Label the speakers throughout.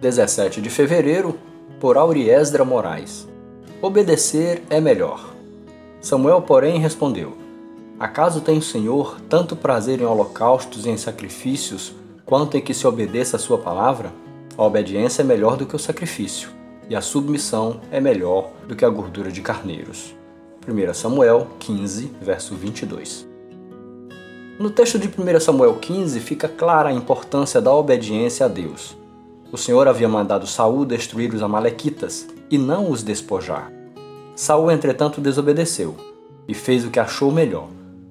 Speaker 1: 17 de fevereiro, por Auriesdra Moraes. Obedecer é melhor. Samuel, porém, respondeu: Acaso tem o Senhor tanto prazer em holocaustos e em sacrifícios, quanto em que se obedeça a sua palavra? A obediência é melhor do que o sacrifício, e a submissão é melhor do que a gordura de carneiros. 1 Samuel 15, verso 22. No texto de 1 Samuel 15 fica clara a importância da obediência a Deus. O Senhor havia mandado Saul destruir os amalequitas e não os despojar. Saul, entretanto, desobedeceu e fez o que achou melhor.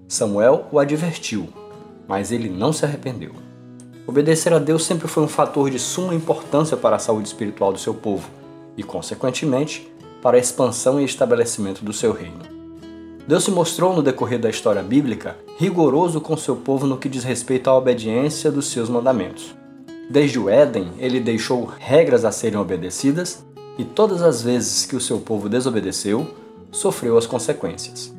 Speaker 1: Samuel o advertiu, mas ele não se arrependeu. Obedecer a Deus sempre foi um fator de suma importância para a saúde espiritual do seu povo e, consequentemente, para a expansão e estabelecimento do seu reino. Deus se mostrou no decorrer da história bíblica rigoroso com seu povo no que diz respeito à obediência dos seus mandamentos. Desde o Éden, ele deixou regras a serem obedecidas e todas as vezes que o seu povo desobedeceu, sofreu as consequências.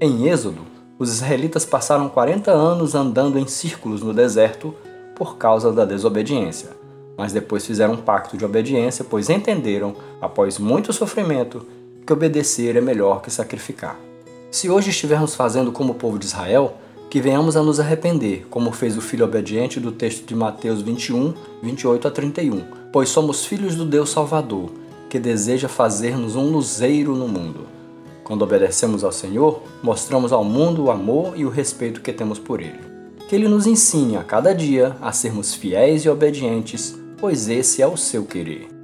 Speaker 1: Em Êxodo, os israelitas passaram 40 anos andando em círculos no deserto por causa da desobediência, mas depois fizeram um pacto de obediência, pois entenderam, após muito sofrimento, que obedecer é melhor que sacrificar. Se hoje estivermos fazendo como o povo de Israel, que venhamos a nos arrepender, como fez o filho obediente do texto de Mateus 21, 28 a 31, pois somos filhos do Deus Salvador, que deseja fazer-nos um luzeiro no mundo. Quando obedecemos ao Senhor, mostramos ao mundo o amor e o respeito que temos por Ele. Que Ele nos ensine a cada dia a sermos fiéis e obedientes, pois esse é o seu querer.